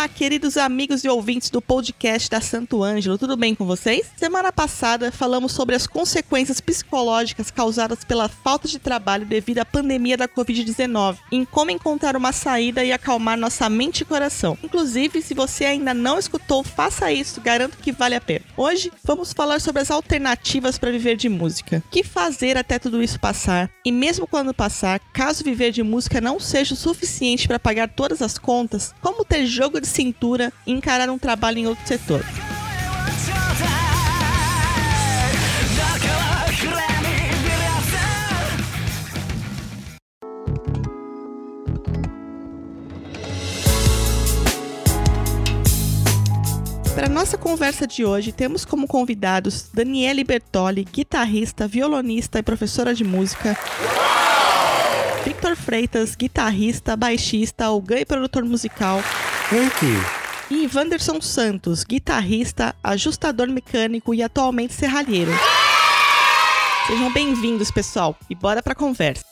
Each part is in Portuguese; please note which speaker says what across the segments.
Speaker 1: Olá, queridos amigos e ouvintes do podcast da Santo Ângelo, tudo bem com vocês? Semana passada falamos sobre as consequências psicológicas causadas pela falta de trabalho devido à pandemia da Covid-19, em como encontrar uma saída e acalmar nossa mente e coração. Inclusive, se você ainda não escutou, faça isso, garanto que vale a pena. Hoje vamos falar sobre as alternativas para viver de música. O que fazer até tudo isso passar? E mesmo quando passar, caso viver de música não seja o suficiente para pagar todas as contas, como ter jogo de cintura e encarar um trabalho em outro setor. Para nossa conversa de hoje, temos como convidados Daniele Bertoli, guitarrista, violonista e professora de música. Victor Freitas, guitarrista, baixista, algã e produtor musical.
Speaker 2: Eita.
Speaker 1: E Wanderson Santos, guitarrista, ajustador mecânico e atualmente serralheiro. Sejam bem-vindos, pessoal, e bora pra conversa.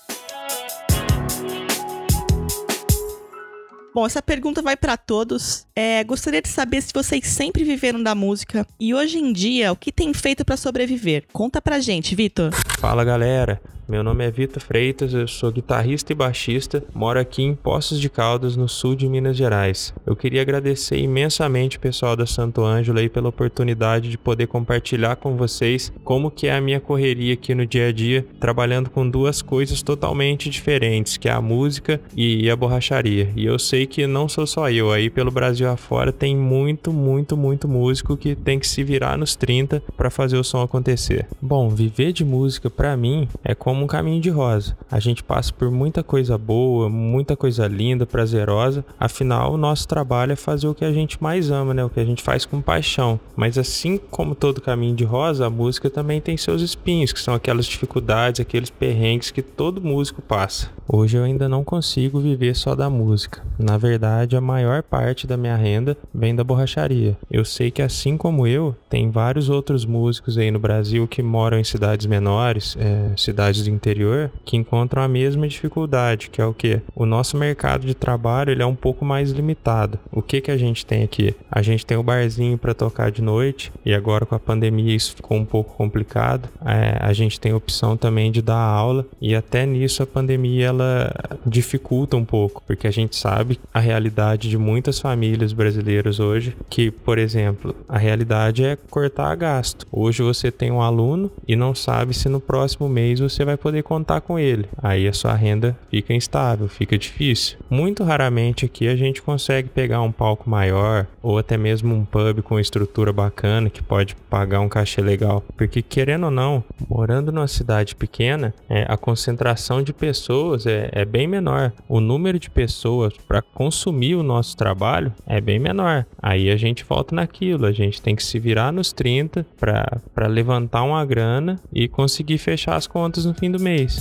Speaker 1: Bom, essa pergunta vai para todos. É, gostaria de saber se vocês sempre viveram da música e hoje em dia o que tem feito para sobreviver. Conta pra gente, Vitor.
Speaker 2: Fala, galera. Meu nome é Vitor Freitas, eu sou guitarrista e baixista, moro aqui em Poços de Caldas, no sul de Minas Gerais. Eu queria agradecer imensamente o pessoal da Santo Ângelo aí pela oportunidade de poder compartilhar com vocês como que é a minha correria aqui no dia a dia, trabalhando com duas coisas totalmente diferentes, que é a música e a borracharia. E eu sei que não sou só eu, aí pelo Brasil afora tem muito, muito, muito músico que tem que se virar nos 30 para fazer o som acontecer. Bom, viver de música para mim é como um caminho de rosa. A gente passa por muita coisa boa, muita coisa linda, prazerosa. Afinal, o nosso trabalho é fazer o que a gente mais ama, né? O que a gente faz com paixão. Mas assim como todo caminho de rosa, a música também tem seus espinhos, que são aquelas dificuldades, aqueles perrengues que todo músico passa. Hoje eu ainda não consigo viver só da música. Na verdade, a maior parte da minha renda vem da borracharia. Eu sei que assim como eu, tem vários outros músicos aí no Brasil que moram em cidades menores, é, cidades do interior que encontram a mesma dificuldade, que é o que? O nosso mercado de trabalho ele é um pouco mais limitado. O que que a gente tem aqui? A gente tem o barzinho para tocar de noite e agora com a pandemia isso ficou um pouco complicado. É, a gente tem a opção também de dar aula e até nisso a pandemia ela dificulta um pouco, porque a gente sabe a realidade de muitas famílias brasileiras hoje, que, por exemplo, a realidade é cortar gasto. Hoje você tem um aluno e não sabe se no próximo mês você vai poder contar com ele. Aí a sua renda fica instável, fica difícil. Muito raramente aqui a gente consegue pegar um palco maior ou até mesmo um pub com estrutura bacana que pode pagar um cachê legal. Porque querendo ou não, morando numa cidade pequena, é, a concentração de pessoas é, é bem menor. O número de pessoas para consumir o nosso trabalho é bem menor. Aí a gente volta naquilo, a gente tem que se virar nos 30 para levantar uma grana e conseguir fechar as contas no fim do mês.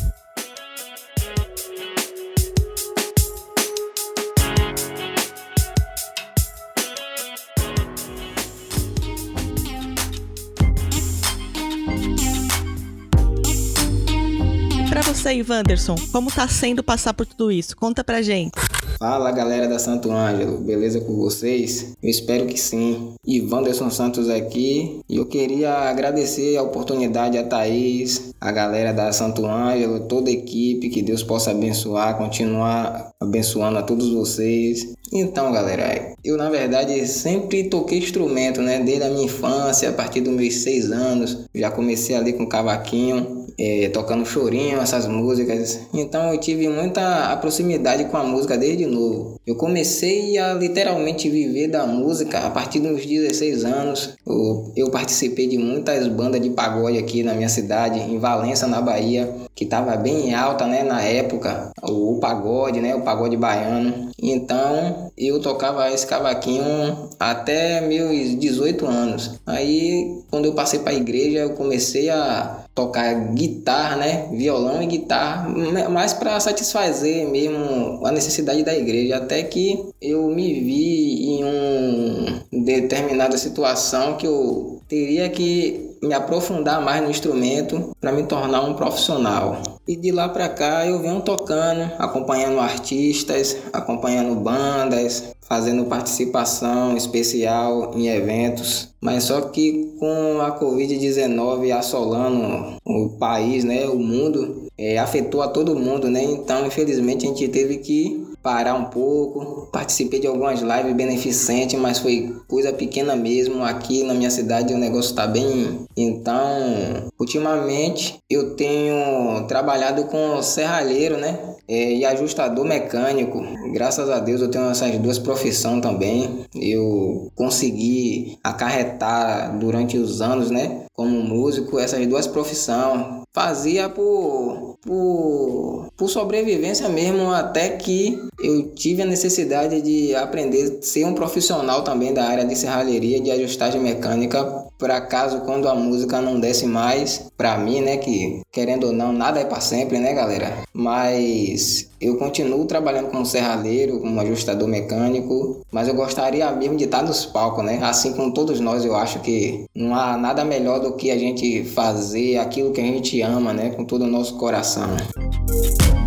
Speaker 1: Para você, Wanderson, como tá sendo passar por tudo isso? Conta pra gente.
Speaker 3: Fala galera da Santo Ângelo, beleza com vocês? Eu espero que sim. Ivanderson Santos aqui e eu queria agradecer a oportunidade a Thaís, a galera da Santo Ângelo, toda a equipe, que Deus possa abençoar, continuar abençoando a todos vocês. Então, galera, eu na verdade sempre toquei instrumento, né? Desde a minha infância, a partir dos meus seis anos, já comecei ali com cavaquinho é, tocando chorinho, essas músicas. Então eu tive muita proximidade com a música desde novo. Eu comecei a literalmente viver da música a partir dos 16 anos. Eu, eu participei de muitas bandas de pagode aqui na minha cidade, em Valença, na Bahia, que estava bem alta né, na época, o, o pagode, né, o pagode baiano. Então eu tocava esse cavaquinho até meus 18 anos. Aí quando eu passei para a igreja, eu comecei a tocar guitarra, né? Violão e guitarra, mais para satisfazer mesmo a necessidade da igreja. Até que eu me vi em um determinada situação que eu teria que me aprofundar mais no instrumento para me tornar um profissional. E de lá para cá eu venho tocando, acompanhando artistas, acompanhando bandas, fazendo participação especial em eventos. Mas só que com a Covid-19 assolando o país, né, o mundo, é, afetou a todo mundo, né? Então, infelizmente, a gente teve que parar um pouco. Participei de algumas lives beneficentes, mas foi coisa pequena mesmo. Aqui na minha cidade o negócio está bem. Então, ultimamente eu tenho trabalhado com serralheiro, né? É, e ajustador mecânico. Graças a Deus eu tenho essas duas profissões também. Eu consegui acarretar durante os anos, né? Como músico, essas duas profissões. Fazia por, por, por sobrevivência mesmo, até que eu tive a necessidade de aprender a ser um profissional também da área de serralheria, de ajustagem mecânica, para caso quando a música não desse mais para mim, né, que querendo ou não, nada é para sempre, né, galera? Mas eu continuo trabalhando como serralheiro, como ajustador mecânico, mas eu gostaria mesmo de estar nos palcos, né? Assim como todos nós, eu acho que não há nada melhor do que a gente fazer aquilo que a gente ama, né, com todo o nosso coração.
Speaker 1: E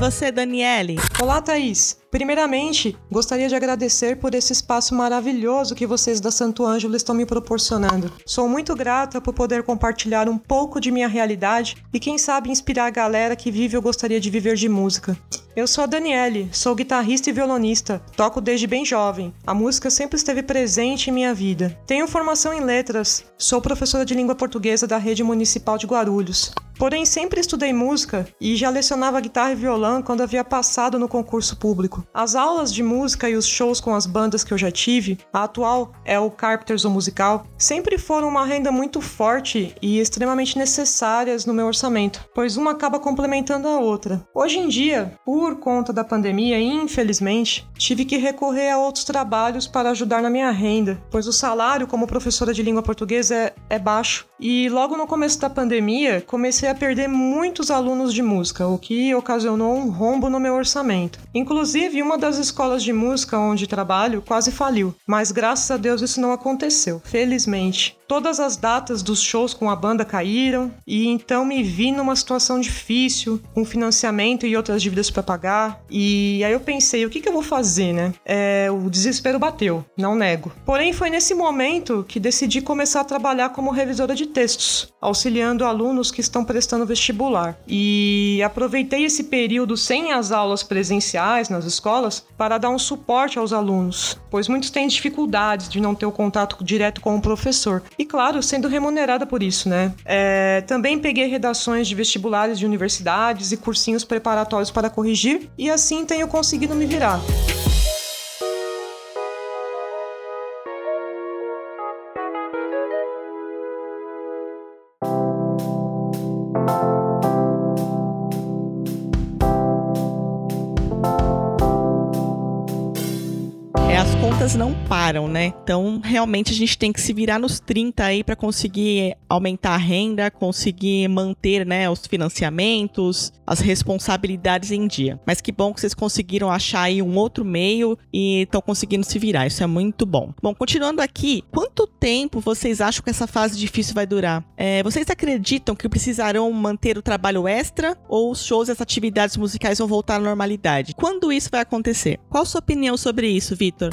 Speaker 1: você, Daniele?
Speaker 4: Olá, Thaís. Primeiramente, gostaria de agradecer por esse espaço maravilhoso que vocês da Santo Ângelo estão me proporcionando. Sou muito grata por poder compartilhar um pouco de minha realidade e, quem sabe, inspirar a galera que vive ou gostaria de viver de música. Eu sou a Daniele, sou guitarrista e violonista, toco desde bem jovem. A música sempre esteve presente em minha vida. Tenho formação em letras, sou professora de língua portuguesa da rede municipal de Guarulhos. Porém, sempre estudei música e já lecionava guitarra e violão quando havia passado no concurso público. As aulas de música e os shows com as bandas que eu já tive, a atual é o Carpenters o Musical, sempre foram uma renda muito forte e extremamente necessárias no meu orçamento, pois uma acaba complementando a outra. Hoje em dia, por conta da pandemia, infelizmente, tive que recorrer a outros trabalhos para ajudar na minha renda, pois o salário como professora de língua portuguesa é, é baixo. E logo no começo da pandemia, comecei a perder muitos alunos de música, o que ocasionou um rombo no meu orçamento. Inclusive, uma das escolas de música onde trabalho quase faliu, mas graças a Deus isso não aconteceu, felizmente. Todas as datas dos shows com a banda caíram e então me vi numa situação difícil, com financiamento e outras dívidas para pagar. E aí eu pensei, o que, que eu vou fazer, né? É, o desespero bateu, não nego. Porém, foi nesse momento que decidi começar a trabalhar como revisora de textos, auxiliando alunos que estão prestando vestibular. E aproveitei esse período sem as aulas presenciais nas escolas para dar um suporte aos alunos, pois muitos têm dificuldades de não ter o contato direto com o professor. E claro, sendo remunerada por isso, né? É, também peguei redações de vestibulares de universidades e cursinhos preparatórios para corrigir, e assim tenho conseguido me virar.
Speaker 1: Contas não param, né? Então, realmente a gente tem que se virar nos 30 aí para conseguir aumentar a renda, conseguir manter, né, os financiamentos, as responsabilidades em dia. Mas que bom que vocês conseguiram achar aí um outro meio e estão conseguindo se virar. Isso é muito bom. Bom, continuando aqui, quanto tempo vocês acham que essa fase difícil vai durar? É, vocês acreditam que precisarão manter o trabalho extra ou os shows e as atividades musicais vão voltar à normalidade? Quando isso vai acontecer? Qual a sua opinião sobre isso, Vitor?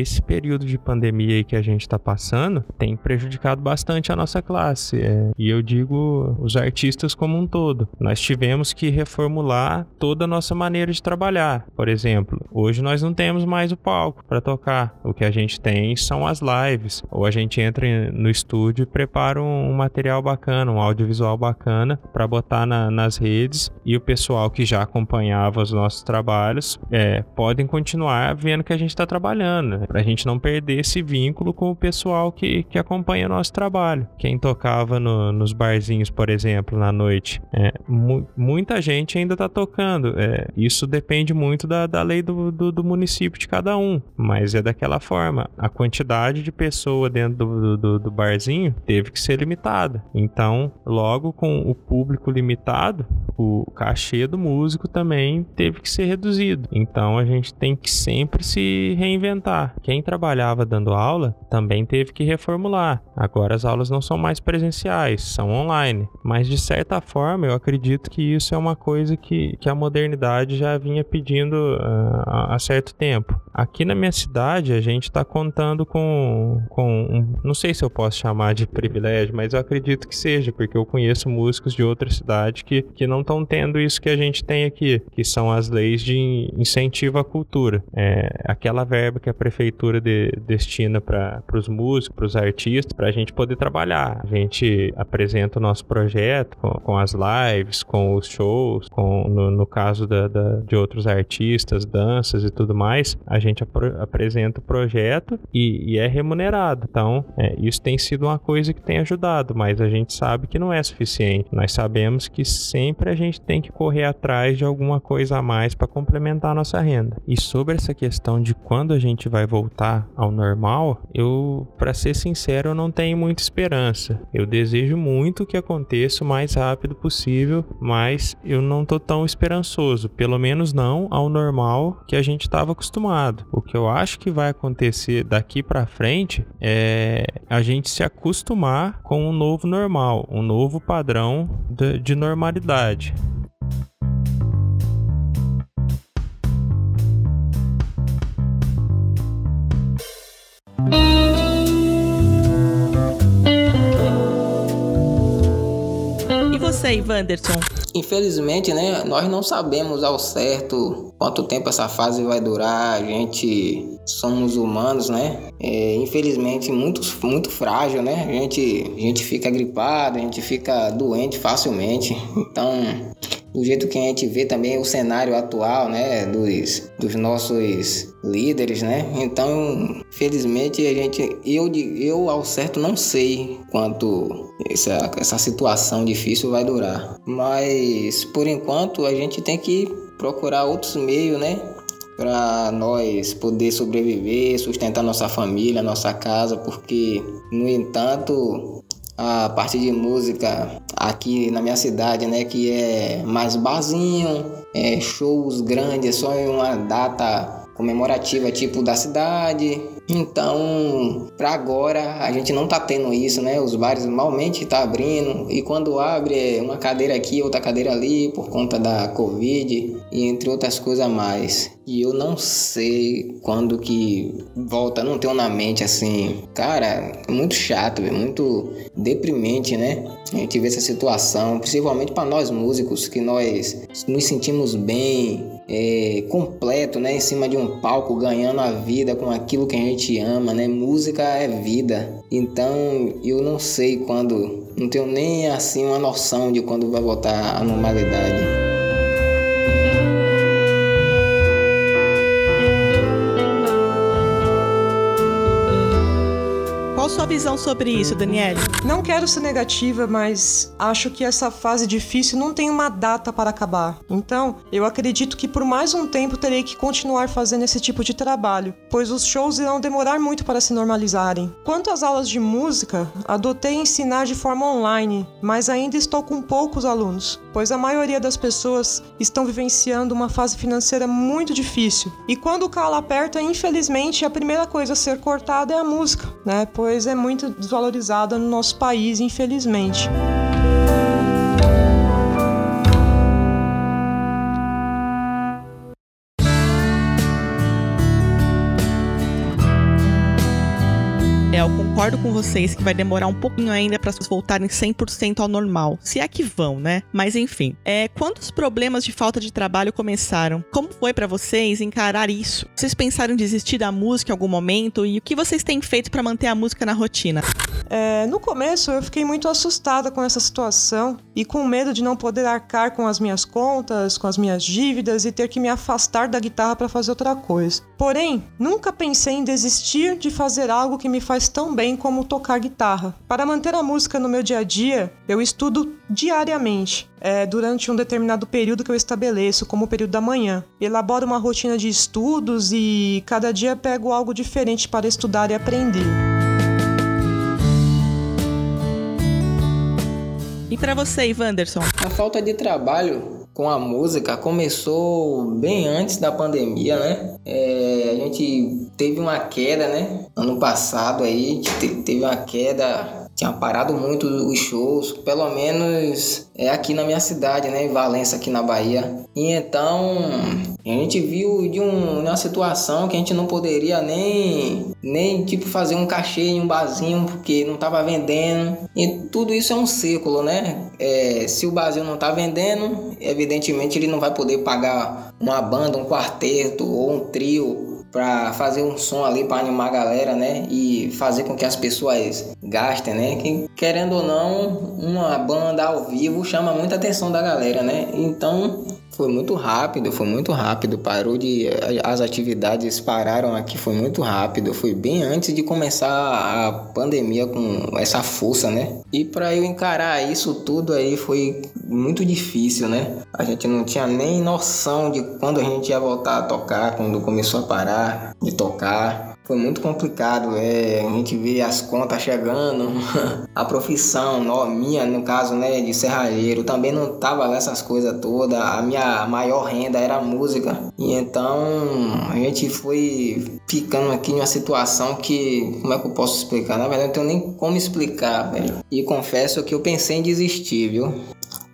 Speaker 2: Esse período de pandemia que a gente está passando tem prejudicado bastante a nossa classe. É, e eu digo os artistas como um todo. Nós tivemos que reformular toda a nossa maneira de trabalhar. Por exemplo, hoje nós não temos mais o palco para tocar. O que a gente tem são as lives. Ou a gente entra no estúdio e prepara um, material bacana, um audiovisual bacana para botar na, nas redes. E o pessoal que já acompanhava os nossos trabalhos é, podem continuar vendo que a gente está trabalhando para a gente não perder esse vínculo com o pessoal que, que acompanha nosso trabalho. Quem tocava no, nos barzinhos, por exemplo, na noite, é, mu muita gente ainda está tocando. É, isso depende muito da, da lei do, do, do, município de cada um, mas é daquela forma. A quantidade de pessoa dentro do, do, do barzinho teve que ser limitada. Então, logo com o público limitado, o cachê do músico também teve que ser reduzido. Então a gente tem que sempre se reinventar. Quem trabalhava dando aula também teve que reformular. Agora as aulas não são mais presenciais, são online. Mas de certa forma eu acredito que isso é uma coisa que, que a modernidade já vinha pedindo uh, há certo tempo. Aqui na minha cidade a gente está contando com, com um, não sei se eu posso chamar de privilégio, mas eu acredito que seja, porque eu conheço músicos de outra cidade que, que não estão tendo isso que a gente tem aqui, que são as leis de incentivo à cultura. É, aquela verba que a prefeitura de, destina para os músicos, para os artistas, para a gente poder trabalhar. A gente apresenta o nosso projeto com, com as lives, com os shows, com, no, no caso da, da, de outros artistas, danças e tudo mais, a gente ap apresenta o projeto e, e é remunerado. Então, é, isso tem sido uma coisa que tem ajudado, mas a gente sabe que não é suficiente. Nós sabemos que sempre a gente tem que correr atrás de alguma coisa a mais para complementar a nossa renda. E sobre essa questão de quando a gente vai voltar ao normal, eu, para ser sincero, eu não tenho muita esperança. Eu desejo muito que aconteça o mais rápido possível, mas eu não tô tão esperançoso, pelo menos não ao normal que a gente estava acostumado. O que eu acho que vai acontecer daqui para frente é a gente se acostumar com um novo normal, um novo padrão de, de normalidade.
Speaker 1: E você, Wanderson?
Speaker 3: Infelizmente, né, nós não sabemos ao certo quanto tempo essa fase vai durar. A gente somos humanos, né? É, infelizmente muito muito frágil, né? A gente a gente fica gripado, a gente fica doente facilmente. Então, do jeito que a gente vê também o cenário atual, né, dos, dos nossos líderes, né? Então, felizmente a gente eu eu ao certo não sei quanto essa essa situação difícil vai durar. Mas por enquanto a gente tem que procurar outros meios, né? Para nós poder sobreviver, sustentar nossa família, nossa casa, porque, no entanto, a parte de música aqui na minha cidade, né, que é mais barzinho, é, shows grandes, só em uma data comemorativa tipo da cidade, então, para agora, a gente não tá tendo isso, né? Os bares malmente tá abrindo e quando abre é uma cadeira aqui, outra cadeira ali por conta da Covid e entre outras coisas mais. E eu não sei quando que volta, não tenho na mente assim. Cara, é muito chato, é muito deprimente, né? A gente vê essa situação, principalmente para nós músicos, que nós nos sentimos bem, é, completo, né, em cima de um palco, ganhando a vida com aquilo que a gente ama, né? Música é vida. Então, eu não sei quando, não tenho nem assim uma noção de quando vai voltar à normalidade.
Speaker 1: Sobre isso, Daniele?
Speaker 4: Não quero ser negativa, mas acho que essa fase difícil não tem uma data para acabar. Então, eu acredito que por mais um tempo terei que continuar fazendo esse tipo de trabalho, pois os shows irão demorar muito para se normalizarem. Quanto às aulas de música, adotei ensinar de forma online, mas ainda estou com poucos alunos, pois a maioria das pessoas estão vivenciando uma fase financeira muito difícil. E quando o calo aperta, infelizmente, a primeira coisa a ser cortada é a música, né? Pois é muito desvalorizada no nosso país, infelizmente.
Speaker 1: Concordo com vocês que vai demorar um pouquinho ainda para vocês voltarem 100% ao normal. Se é que vão, né? Mas enfim, é, quando os problemas de falta de trabalho começaram, como foi para vocês encarar isso? Vocês pensaram em desistir da música em algum momento e o que vocês têm feito para manter a música na rotina?
Speaker 4: É, no começo eu fiquei muito assustada com essa situação e com medo de não poder arcar com as minhas contas, com as minhas dívidas e ter que me afastar da guitarra para fazer outra coisa. Porém, nunca pensei em desistir de fazer algo que me faz tão bem como tocar guitarra. Para manter a música no meu dia a dia, eu estudo diariamente. É, durante um determinado período que eu estabeleço, como o período da manhã. Elaboro uma rotina de estudos e cada dia pego algo diferente para estudar e aprender.
Speaker 1: para você, Wanderson?
Speaker 3: A falta de trabalho com a música começou bem antes da pandemia, né? É, a gente teve uma queda, né? Ano passado aí, teve uma queda tinha parado muito os shows, pelo menos é aqui na minha cidade, né, em Valença, aqui na Bahia. E então a gente viu de um, uma situação que a gente não poderia nem, nem tipo fazer um cachê em um barzinho porque não estava vendendo. E tudo isso é um círculo, né? É, se o barzinho não está vendendo, evidentemente ele não vai poder pagar uma banda, um quarteto ou um trio para fazer um som ali para animar a galera, né? E fazer com que as pessoas gastem, né? Que, querendo ou não, uma banda ao vivo chama muita atenção da galera, né? Então foi muito rápido, foi muito rápido. Parou de. As atividades pararam aqui, foi muito rápido. Foi bem antes de começar a pandemia com essa força, né? E para eu encarar isso tudo aí foi muito difícil, né? A gente não tinha nem noção de quando a gente ia voltar a tocar, quando começou a parar de tocar foi muito complicado. É, a gente vê as contas chegando, a profissão, no, minha no caso, né, de serralheiro, também não tava nessas coisas todas. A minha maior renda era a música. E então a gente foi ficando aqui numa situação que, como é que eu posso explicar? Na verdade, não tenho nem como explicar, velho. E confesso que eu pensei em desistir, viu?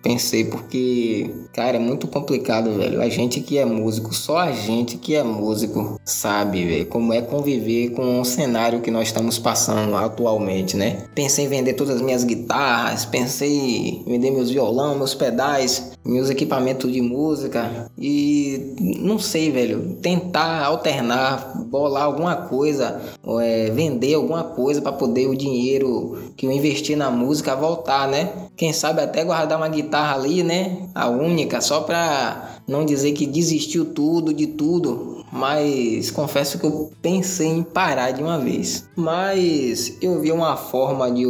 Speaker 3: Pensei porque, cara, é muito complicado, velho. A gente que é músico, só a gente que é músico sabe, velho, como é conviver com o cenário que nós estamos passando atualmente, né? Pensei em vender todas as minhas guitarras, pensei em vender meus violão, meus pedais, meus equipamentos de música e não sei, velho, tentar alternar, bolar alguma coisa, é, vender alguma coisa para poder o dinheiro que eu investi na música voltar, né? Quem sabe até guardar uma guitarra ali, né? A única, só para não dizer que desistiu tudo de tudo, mas confesso que eu pensei em parar de uma vez. Mas eu vi uma forma de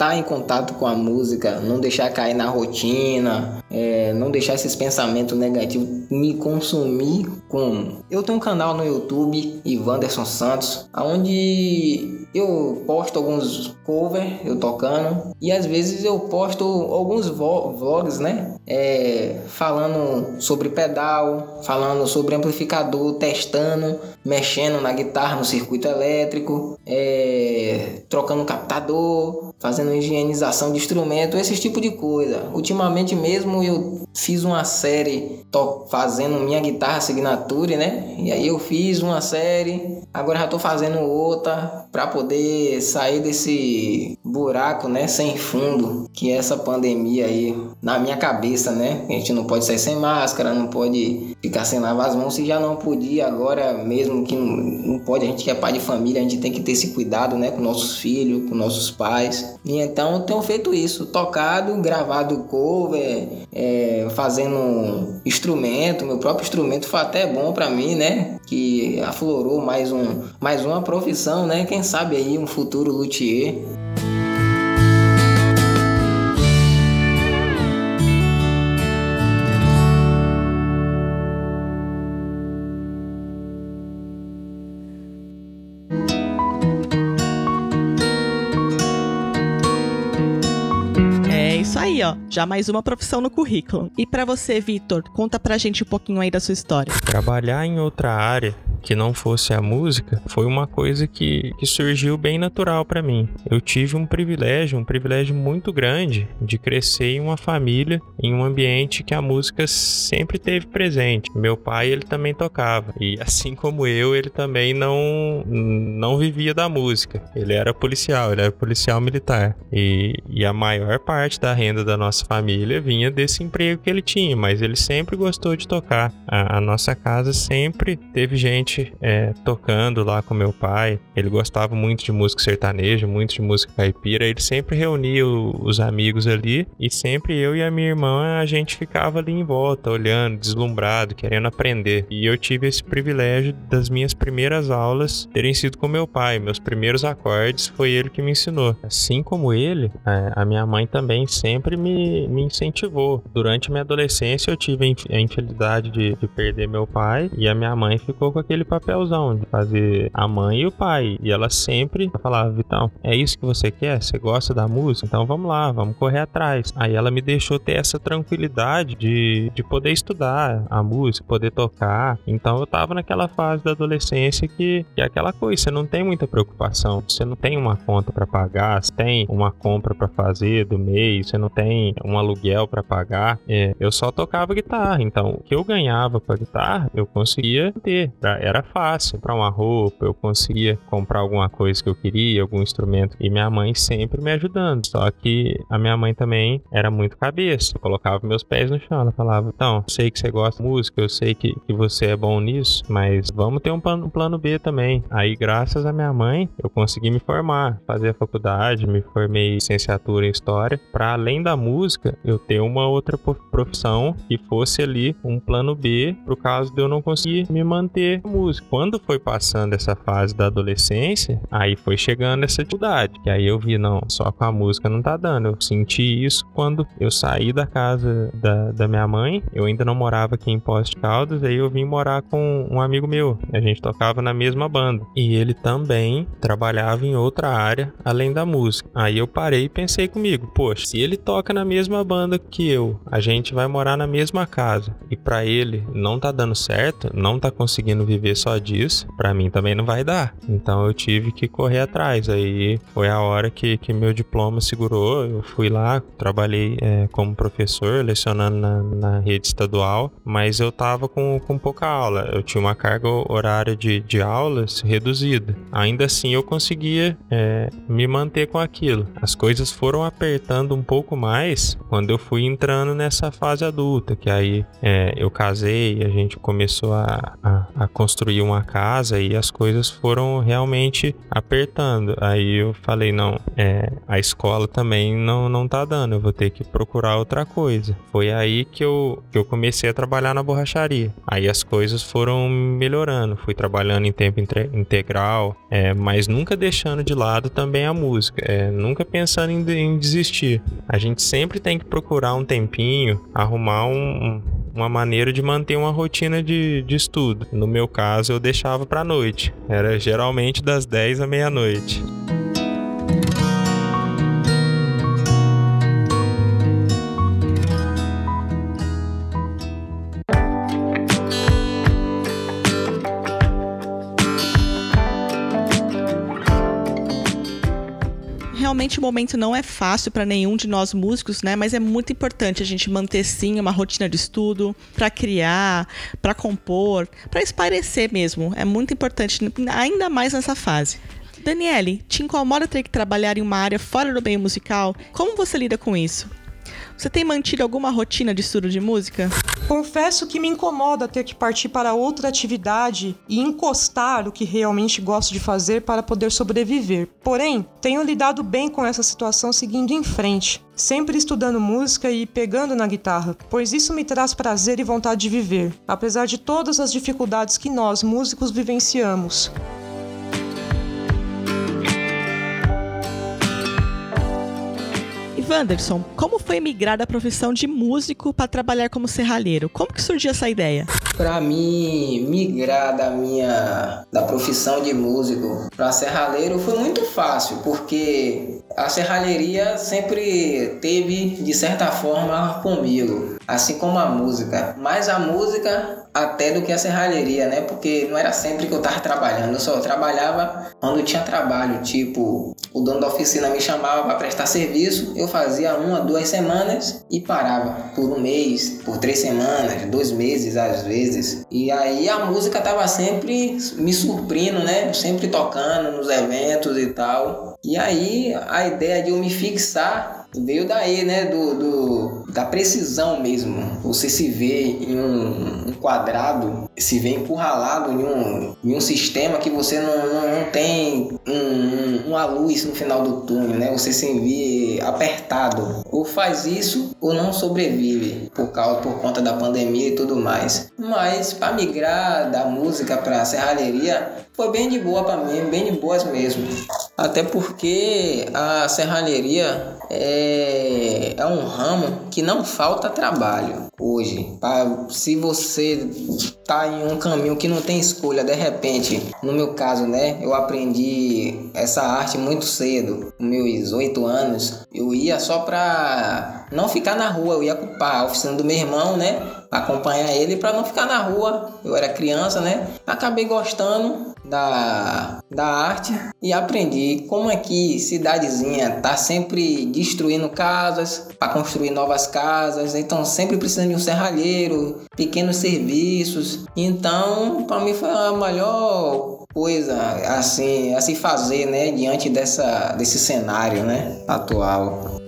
Speaker 3: estar tá em contato com a música, não deixar cair na rotina, é, não deixar esses pensamentos negativos me consumir como eu tenho um canal no YouTube, Ivanderson Santos, onde eu posto alguns covers eu tocando e às vezes eu posto alguns vlogs, né? É, falando sobre pedal, falando sobre amplificador, testando, mexendo na guitarra no circuito elétrico, é, trocando captador, fazendo higienização de instrumento, esse tipo de coisa. Ultimamente mesmo eu fiz uma série fazendo minha guitarra signature, né? E aí eu fiz uma série, agora já tô fazendo outra para poder sair desse buraco, né, sem fundo, que é essa pandemia aí na minha cabeça, né? A gente não pode sair sem máscara, não pode ficar sem lavar as mãos, se já não podia agora mesmo que não pode, a gente que é pai de família, a gente tem que ter esse cuidado, né, com nossos filhos, com nossos pais. E então eu tenho feito isso, tocado, gravado cover, é, fazendo instrumento, meu próprio instrumento foi até bom para mim, né? Que aflorou mais um, mais uma profissão, né? Quem sabe aí um futuro luthier.
Speaker 1: Já mais uma profissão no currículo. E para você, Vitor, conta pra gente um pouquinho aí da sua história.
Speaker 2: Trabalhar em outra área que não fosse a música foi uma coisa que, que surgiu bem natural para mim. Eu tive um privilégio, um privilégio muito grande de crescer em uma família, em um ambiente que a música sempre teve presente. Meu pai, ele também tocava e assim como eu, ele também não não vivia da música. Ele era policial, ele era policial militar e, e a maior parte da renda da nossa família vinha desse emprego que ele tinha, mas ele sempre gostou de tocar. a, a nossa casa sempre teve gente é, tocando lá com meu pai. Ele gostava muito de música sertaneja, muito de música caipira. Ele sempre reunia o, os amigos ali e sempre eu e a minha irmã a gente ficava ali em volta, olhando, deslumbrado, querendo aprender. E eu tive esse privilégio das minhas primeiras aulas terem sido com meu pai. Meus primeiros acordes foi ele que me ensinou. Assim como ele, é, a minha mãe também sempre me, me incentivou. Durante minha adolescência eu tive a infidelidade de, de perder meu pai e a minha mãe ficou com aquele papelzão de fazer a mãe e o pai. E ela sempre falava, Vitão, é isso que você quer? Você gosta da música? Então vamos lá, vamos correr atrás. Aí ela me deixou ter essa tranquilidade de, de poder estudar a música, poder tocar. Então eu tava naquela fase da adolescência que, que é aquela coisa, você não tem muita preocupação, você não tem uma conta para pagar, você tem uma compra para fazer do mês, você não tem um aluguel para pagar. É, eu só tocava guitarra, então o que eu ganhava com a guitarra, eu conseguia ter. Era fácil para uma roupa, eu conseguia comprar alguma coisa que eu queria, algum instrumento. E minha mãe sempre me ajudando. Só que a minha mãe também era muito cabeça. Eu colocava meus pés no chão. Ela falava: Então, sei que você gosta de música, eu sei que, que você é bom nisso, mas vamos ter um plano, um plano B também. Aí, graças à minha mãe, eu consegui me formar, fazer a faculdade, me formei licenciatura em História, para além da música, eu ter uma outra profissão que fosse ali um plano B pro caso de eu não conseguir me manter música. Quando foi passando essa fase da adolescência, aí foi chegando essa dificuldade, que aí eu vi, não, só com a música não tá dando. Eu senti isso quando eu saí da casa da, da minha mãe, eu ainda não morava aqui em Poste Caldas, aí eu vim morar com um amigo meu, a gente tocava na mesma banda. E ele também trabalhava em outra área além da música. Aí eu parei e pensei comigo, poxa, se ele toca na mesma banda que eu, a gente vai morar na mesma casa e para ele não tá dando certo, não tá conseguindo viver só disso, para mim também não vai dar. Então eu tive que correr atrás. Aí foi a hora que, que meu diploma segurou. Eu fui lá, trabalhei é, como professor, lecionando na, na, rede estadual, mas eu tava com, com pouca aula. Eu tinha uma carga horária de, de aulas reduzida. Ainda assim eu conseguia é, me manter com aquilo. As coisas foram apertando um pouco mais quando eu fui entrando nessa fase adulta, que aí é, eu casei, a gente começou a, a, a construir uma casa e as coisas foram realmente apertando. Aí eu falei, não, é, a escola também não, não tá dando, eu vou ter que procurar outra coisa. Foi aí que eu, que eu comecei a trabalhar na borracharia. Aí as coisas foram melhorando, fui trabalhando em tempo integral, é, mas nunca deixando de lado também a música, é, nunca pensando em, em desistir. A gente sempre tem que procurar um tempinho, arrumar um, uma maneira de manter uma rotina de, de estudo. No meu caso, eu deixava para noite. Era geralmente das 10 à meia-noite.
Speaker 1: Realmente o momento não é fácil para nenhum de nós músicos, né? Mas é muito importante a gente manter sim uma rotina de estudo para criar, para compor, para espairecer mesmo. É muito importante, ainda mais nessa fase. Daniele, te incomoda ter que trabalhar em uma área fora do meio musical? Como você lida com isso? Você tem mantido alguma rotina de estudo de música?
Speaker 4: Confesso que me incomoda ter que partir para outra atividade e encostar o que realmente gosto de fazer para poder sobreviver. Porém, tenho lidado bem com essa situação seguindo em frente, sempre estudando música e pegando na guitarra, pois isso me traz prazer e vontade de viver, apesar de todas as dificuldades que nós, músicos, vivenciamos.
Speaker 1: Wanderson, como foi migrar da profissão de músico para trabalhar como serralheiro? Como que surgiu essa ideia?
Speaker 3: Para mim, migrar da minha da profissão de músico para serralheiro foi muito fácil, porque a serralheria sempre teve de certa forma comigo, assim como a música. Mas a música até do que a serralheria, né? Porque não era sempre que eu tava trabalhando, eu só trabalhava quando tinha trabalho. Tipo, o dono da oficina me chamava para prestar serviço, eu fazia uma, duas semanas e parava por um mês, por três semanas, dois meses às vezes. E aí a música tava sempre me surpreendendo, né? Sempre tocando nos eventos e tal. E aí a ideia de eu me fixar veio daí, né? Do, do, da precisão mesmo. Você se vê em um, um quadrado, se vê encurralado em um, em um sistema que você não, não, não tem um, uma luz no final do túnel, né? Você se vê apertado. Ou faz isso ou não sobrevive por causa por conta da pandemia e tudo mais. Mas para migrar da música para serralheria foi bem de boa para mim, bem de boas mesmo. Até porque a serralheria é, é um ramo que não falta trabalho hoje. Pra, se você tá em um caminho que não tem escolha, de repente, no meu caso, né, eu aprendi essa arte muito cedo, meus oito anos, eu ia só pra não ficar na rua, eu ia ocupar a oficina do meu irmão, né, acompanhar ele para não ficar na rua. Eu era criança, né? Acabei gostando da, da arte e aprendi como é que cidadezinha tá sempre destruindo casas para construir novas casas, então sempre precisando de um serralheiro, pequenos serviços. Então, para mim foi a melhor coisa assim a se fazer, né, diante dessa desse cenário, né, atual.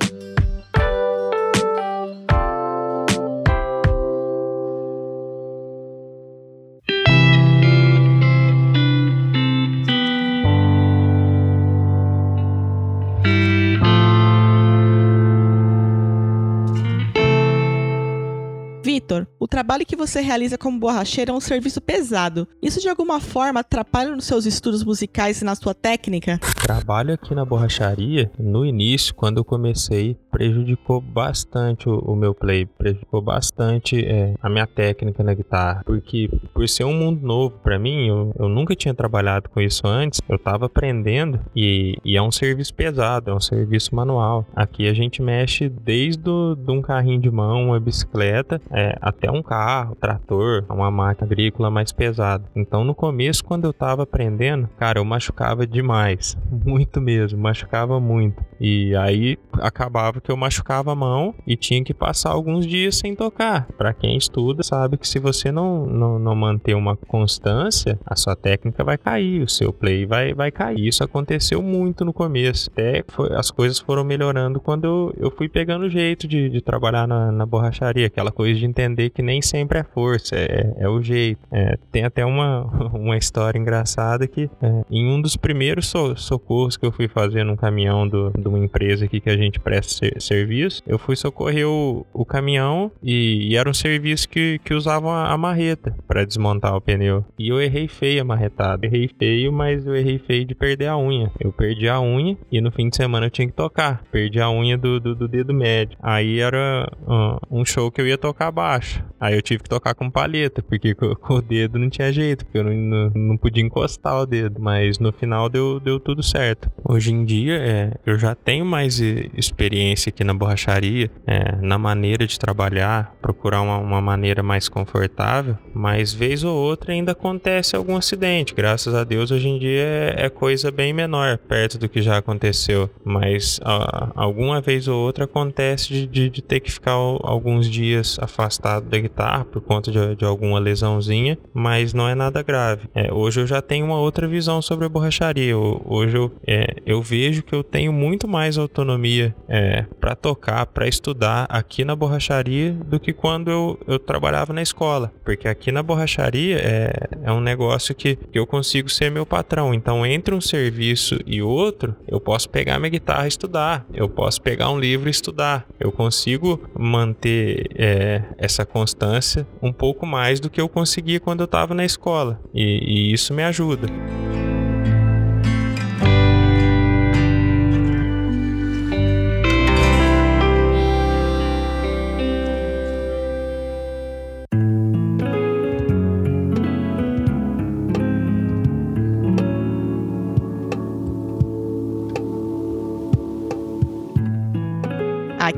Speaker 1: Trabalho que você realiza como borracheiro é um serviço pesado. Isso de alguma forma atrapalha nos seus estudos musicais e na sua técnica?
Speaker 2: Trabalho aqui na borracharia, no início, quando eu comecei, prejudicou bastante o, o meu play, prejudicou bastante é, a minha técnica na guitarra, porque por ser um mundo novo para mim, eu, eu, nunca tinha trabalhado com isso antes, eu tava aprendendo e, e, é um serviço pesado, é um serviço manual. Aqui a gente mexe desde do, de um carrinho de mão, uma bicicleta, é, até um carro, trator, uma máquina agrícola mais pesada. Então no começo, quando eu tava aprendendo, cara, eu machucava demais, muito mesmo, machucava muito. E aí acabava que eu machucava a mão e tinha que passar alguns dias sem tocar. Para quem estuda, sabe que se você não, não, não manter uma constância, a sua técnica vai cair, o seu play vai, vai cair. Isso aconteceu muito no começo. Até foi, as coisas foram melhorando quando eu, eu fui pegando o jeito de, de trabalhar na, na borracharia, aquela coisa de entender que nem sempre é força, é, é o jeito. É, tem até uma, uma história engraçada que é, em um dos primeiros so, socorros que eu fui fazer num caminhão do, de uma empresa aqui que a gente presta serviço, eu fui socorrer o, o caminhão e, e, era um serviço que, que usavam a, a marreta para desmontar o pneu. E eu errei feio a marretada. Errei feio, mas eu errei feio de perder a unha. Eu perdi a unha e no fim de semana eu tinha que tocar. Perdi a unha do, do, do dedo médio. Aí era uh, um show que eu ia tocar baixo. Aí eu tive que tocar com palheta, porque com, com o dedo não tinha jeito, porque eu não, não, não, podia encostar o dedo. Mas no final deu, deu tudo certo. Hoje em dia, é, eu já tenho mais experiência aqui na borracharia, é, na maneira de trabalhar, procurar uma, uma maneira mais confortável, mas vez ou outra ainda acontece algum acidente. Graças a Deus, hoje em dia é, é coisa bem menor, perto do que já aconteceu. Mas a, alguma vez ou outra acontece de, de, de ter que ficar alguns dias afastado da guitarra guitarra por conta de, de alguma lesãozinha, mas não é nada grave. É, hoje eu já tenho uma outra visão sobre a borracharia. hoje eu, é, eu vejo que eu tenho muito mais autonomia é, para tocar, para estudar aqui na borracharia do que quando eu, eu trabalhava na escola. Porque aqui na borracharia é, é um negócio que, que eu consigo ser meu patrão. Então, entre um serviço e outro, eu posso pegar minha guitarra e estudar. Eu posso pegar um livro e estudar. Eu consigo manter é, essa constância um pouco mais do que eu conseguia quando eu estava na escola. E, e isso me ajuda.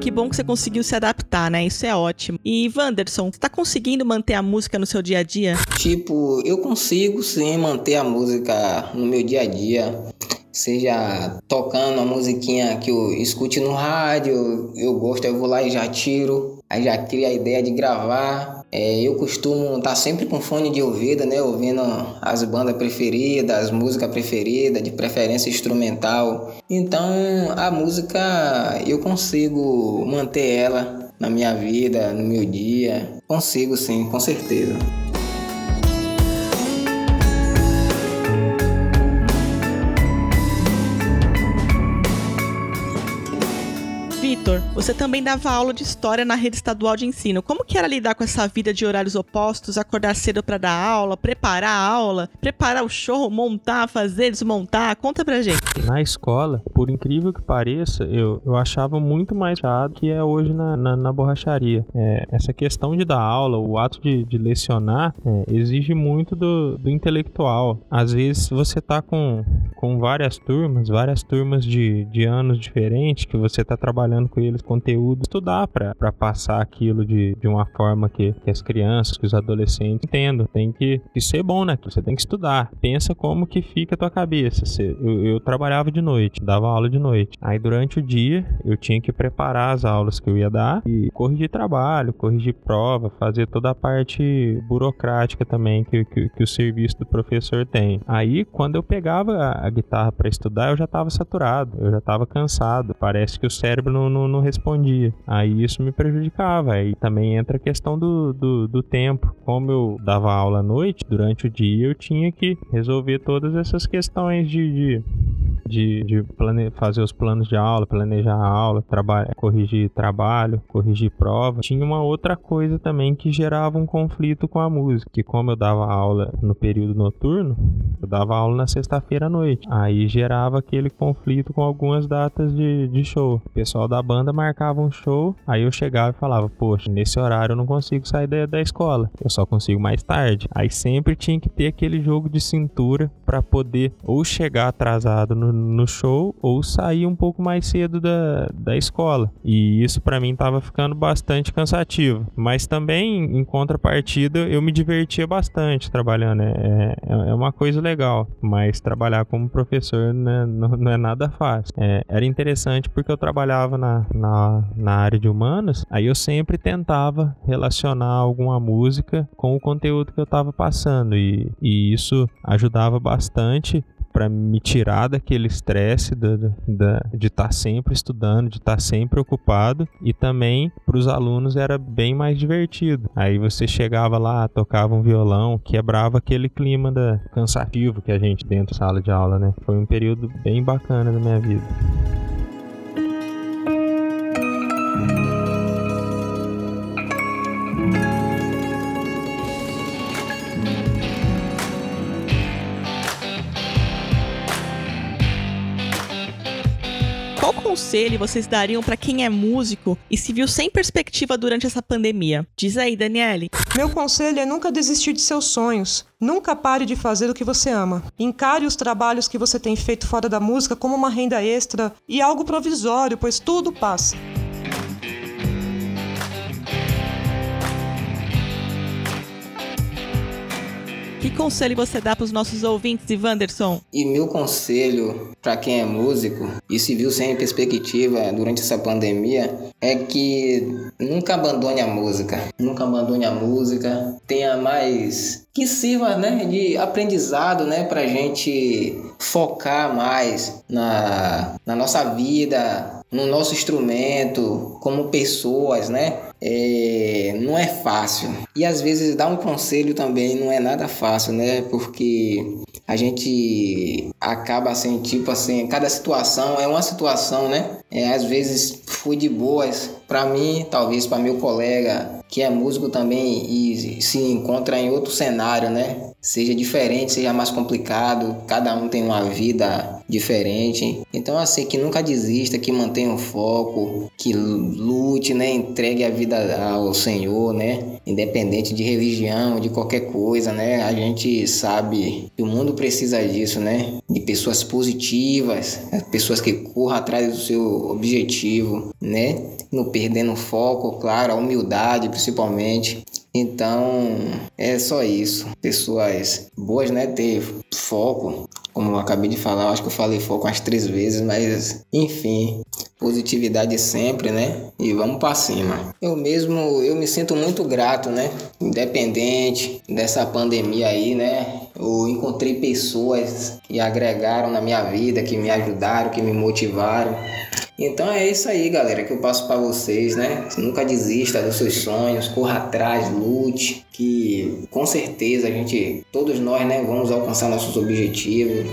Speaker 1: Que bom que você conseguiu se adaptar, né? Isso é ótimo. E Wanderson, você tá conseguindo manter a música no seu dia a dia?
Speaker 3: Tipo, eu consigo sim manter a música no meu dia a dia seja tocando a musiquinha que eu escute no rádio, eu gosto, eu vou lá e já tiro, aí já cria a ideia de gravar. É, eu costumo estar tá sempre com fone de ouvido, né, ouvindo as bandas preferidas, as músicas preferidas, de preferência instrumental. Então a música eu consigo manter ela na minha vida, no meu dia. Consigo sim, com certeza.
Speaker 1: Você também dava aula de história na rede estadual de ensino. Como que era lidar com essa vida de horários opostos, acordar cedo para dar aula, preparar a aula, preparar o show, montar, fazer, desmontar? Conta pra gente.
Speaker 2: Na escola, por incrível que pareça, eu, eu achava muito mais chato que é hoje na, na, na borracharia. É, essa questão de dar aula, o ato de, de lecionar, é, exige muito do, do intelectual. Às vezes você tá com, com várias turmas, várias turmas de, de anos diferentes, que você tá trabalhando trabalhando com eles conteúdo, estudar para passar aquilo de, de uma forma que, que as crianças, que os adolescentes entendam. Tem que, que ser bom naquilo, você tem que estudar. Pensa como que fica a tua cabeça. Você, eu, eu trabalhava de noite, dava aula de noite. Aí durante o dia eu tinha que preparar as aulas que eu ia dar e corrigir trabalho, corrigir prova, fazer toda a parte burocrática também que, que, que o serviço do professor tem. Aí quando eu pegava a, a guitarra para estudar, eu já estava saturado, eu já estava cansado. Parece que o cérebro não, não, não, respondia. Aí isso me prejudicava. Aí também entra a questão do, do, do, tempo. Como eu dava aula à noite, durante o dia eu tinha que resolver todas essas questões de, de de, de plane... fazer os planos de aula, planejar a aula, corrigir trabalho, corrigir prova. Tinha uma outra coisa também que gerava um conflito com a música, que como eu dava aula no período noturno, eu dava aula na sexta-feira à noite. Aí gerava aquele conflito com algumas datas de, de show. O pessoal da banda marcava um show, aí eu chegava e falava, poxa, nesse horário eu não consigo sair da, da escola, eu só consigo mais tarde. Aí sempre tinha que ter aquele jogo de cintura para poder ou chegar atrasado no, no show ou sair um pouco mais cedo da, da escola. E isso para mim tava ficando bastante cansativo. Mas também, em contrapartida, eu me divertia bastante trabalhando. É, é, é uma coisa legal. Mas trabalhar como professor né, não, não, é nada fácil. É, era interessante porque eu trabalhava na, na, na área de humanas, aí eu sempre tentava relacionar alguma música com o conteúdo que eu estava passando. E, e isso ajudava bastante para me tirar daquele estresse de estar tá sempre estudando, de estar tá sempre ocupado e também para os alunos era bem mais divertido. Aí você chegava lá, tocava um violão, quebrava aquele clima da cansativo que a gente dentro da sala de aula, né? Foi um período bem bacana da minha vida.
Speaker 1: Conselho vocês dariam para quem é músico e se viu sem perspectiva durante essa pandemia? Diz aí, Daniele.
Speaker 4: Meu conselho é nunca desistir de seus sonhos. Nunca pare de fazer o que você ama. Encare os trabalhos que você tem feito fora da música como uma renda extra e algo provisório, pois tudo passa.
Speaker 1: Que conselho você dá para os nossos ouvintes, Ivanderson?
Speaker 3: E meu conselho para quem é músico e se viu sem perspectiva durante essa pandemia é que nunca abandone a música. Nunca abandone a música. Tenha mais que sirva né, de aprendizado né, para a gente focar mais na, na nossa vida, no nosso instrumento, como pessoas, né? É, não é fácil. E às vezes dar um conselho também não é nada fácil, né? Porque a gente acaba assim, tipo assim, cada situação é uma situação, né? É, às vezes fui de boas para mim, talvez para meu colega que é músico também e se encontra em outro cenário, né? Seja diferente, seja mais complicado, cada um tem uma vida diferente. Então assim, que nunca desista, que mantenha o foco, que lute, né, entregue a vida ao Senhor, né? Independente de religião, de qualquer coisa, né? A gente sabe que o mundo precisa disso, né? De pessoas positivas, pessoas que corram atrás do seu objetivo, né? Não perdendo foco, claro, a humildade principalmente. Então, é só isso. Pessoas boas, né? Ter foco. Como eu acabei de falar, acho que eu falei foco umas três vezes, mas enfim, positividade sempre, né? E vamos para cima. Eu mesmo, eu me sinto muito grato, né? Independente dessa pandemia aí, né? Eu encontrei pessoas que agregaram na minha vida, que me ajudaram, que me motivaram. Então é isso aí, galera, que eu passo para vocês, né? Nunca desista dos seus sonhos, corra atrás, lute, que com certeza a gente, todos nós, né, vamos alcançar nossos objetivos.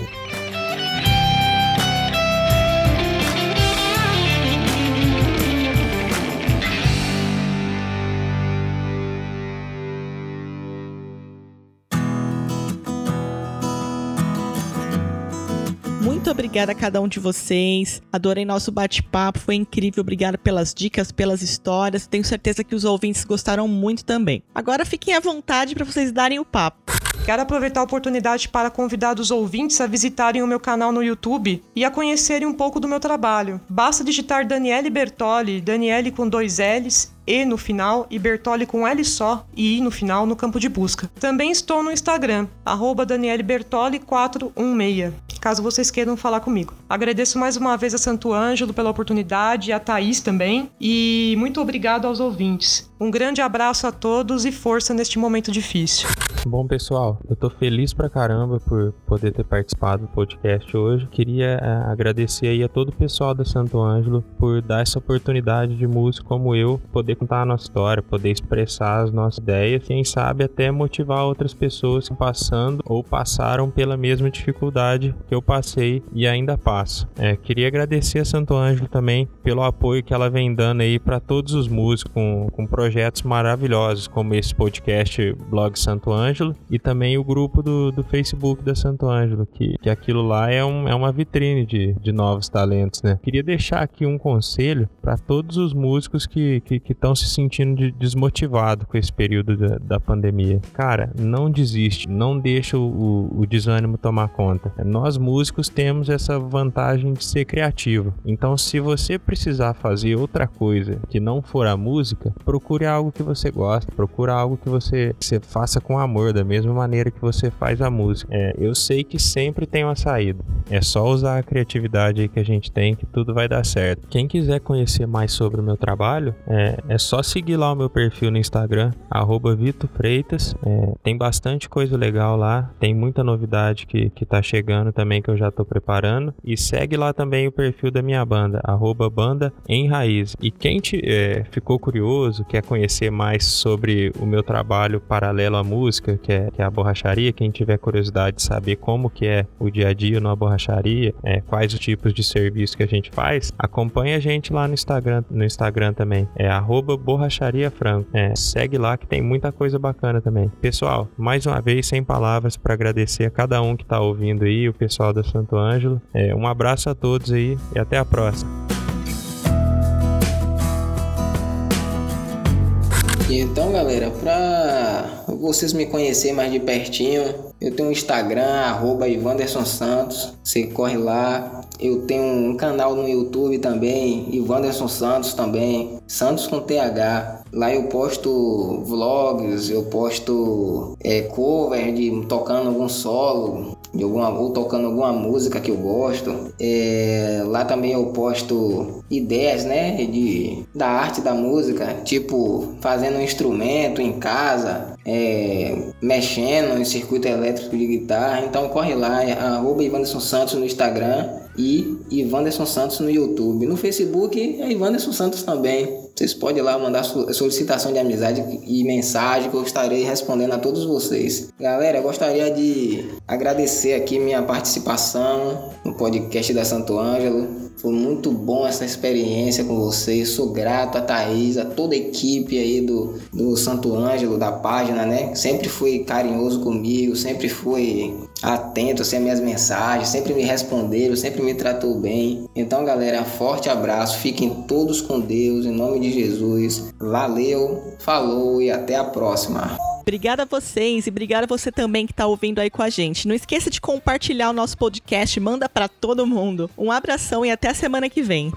Speaker 1: Obrigada a cada um de vocês. Adorei nosso bate-papo, foi incrível. Obrigada pelas dicas, pelas histórias. Tenho certeza que os ouvintes gostaram muito também. Agora fiquem à vontade para vocês darem o papo.
Speaker 4: Quero aproveitar a oportunidade para convidar os ouvintes a visitarem o meu canal no YouTube e a conhecerem um pouco do meu trabalho. Basta digitar Daniele Bertoli, Daniele com dois L's, E no final e Bertoli com L só e I no final no campo de busca. Também estou no Instagram, arroba DanieleBertoli416 caso vocês queiram falar comigo. Agradeço mais uma vez a Santo Ângelo pela oportunidade, a Thaís também, e muito obrigado aos ouvintes. Um grande abraço a todos e força neste momento difícil.
Speaker 2: Bom, pessoal, eu tô feliz pra caramba por poder ter participado do podcast hoje. Queria uh, agradecer aí a todo o pessoal da Santo Ângelo por dar essa oportunidade de músico como eu poder contar a nossa história, poder expressar as nossas ideias, quem sabe até motivar outras pessoas que passando ou passaram pela mesma dificuldade que eu passei e ainda passo. É, queria agradecer a Santo Ângelo também pelo apoio que ela vem dando aí para todos os músicos com, com projetos maravilhosos como esse podcast Blog Santo Ângelo e também o grupo do, do Facebook da Santo Ângelo, que, que aquilo lá é, um, é uma vitrine de, de novos talentos, né? Queria deixar aqui um conselho para todos os músicos que estão se sentindo de, desmotivados com esse período da, da, pandemia. Cara, não desiste, não deixa o, o, desânimo tomar conta. Nós músicos temos essa vantagem de ser criativo. Então, se você precisar fazer outra coisa que não for a música, procure algo que você gosta, procure algo que você, você faça com amor da mesma maneira que você faz a música. É, eu sei que sempre tem uma saída. É só usar a criatividade que a gente tem que tudo vai dar certo. Quem quiser conhecer mais sobre o meu trabalho, é, é só seguir lá o meu perfil no Instagram, @vitofreitas. É, tem bastante coisa legal lá, tem muita novidade que, que tá chegando também que eu já tô preparando. E segue lá também o perfil da minha banda, arroba banda em raiz. E quem te, é, ficou curioso, quer conhecer mais sobre o meu trabalho paralelo à música, que é, que é a borracharia. Quem tiver curiosidade de saber como que é o dia a dia numa borracharia, é, quais os tipos de serviço que a gente faz, acompanha a gente lá no Instagram, no Instagram também. É borrachariafranco. É, segue lá que tem muita coisa bacana também. Pessoal, mais uma vez, sem palavras para agradecer a cada um que está ouvindo aí, o pessoal da Santo Ângelo. É, um abraço a todos aí e até a próxima.
Speaker 3: Então, galera, para vocês me conhecerem mais de pertinho, eu tenho um Instagram, arroba Ivanderson Santos. Você corre lá. Eu tenho um canal no YouTube também, Ivanderson Santos também, Santos com TH. Lá eu posto vlogs, eu posto é, cover de tocando algum solo, de alguma ou tocando alguma música que eu gosto. É, lá também eu posto ideias, né, de da arte da música, tipo fazendo um instrumento em casa, é, mexendo em circuito elétrico de guitarra. Então corre lá, é arroba Ivanderson Santos no Instagram e Ivanderson Santos no YouTube. No Facebook é Ivanderson Santos também. Vocês podem lá mandar solicitação de amizade e mensagem que eu estarei respondendo a todos vocês. Galera, eu gostaria de agradecer aqui minha participação no podcast da Santo Ângelo. Foi muito bom essa experiência com vocês. Sou grato a Thaís, a toda a equipe aí do, do Santo Ângelo, da página, né? Sempre foi carinhoso comigo, sempre foi atento assim, às minhas mensagens, sempre me responderam, sempre me tratou bem. Então, galera, forte abraço, fiquem todos com Deus, em nome de Jesus. Valeu, falou e até a próxima.
Speaker 1: Obrigada a vocês e obrigada a você também que está ouvindo aí com a gente. Não esqueça de compartilhar o nosso podcast, manda para todo mundo. Um abração e até a semana que vem.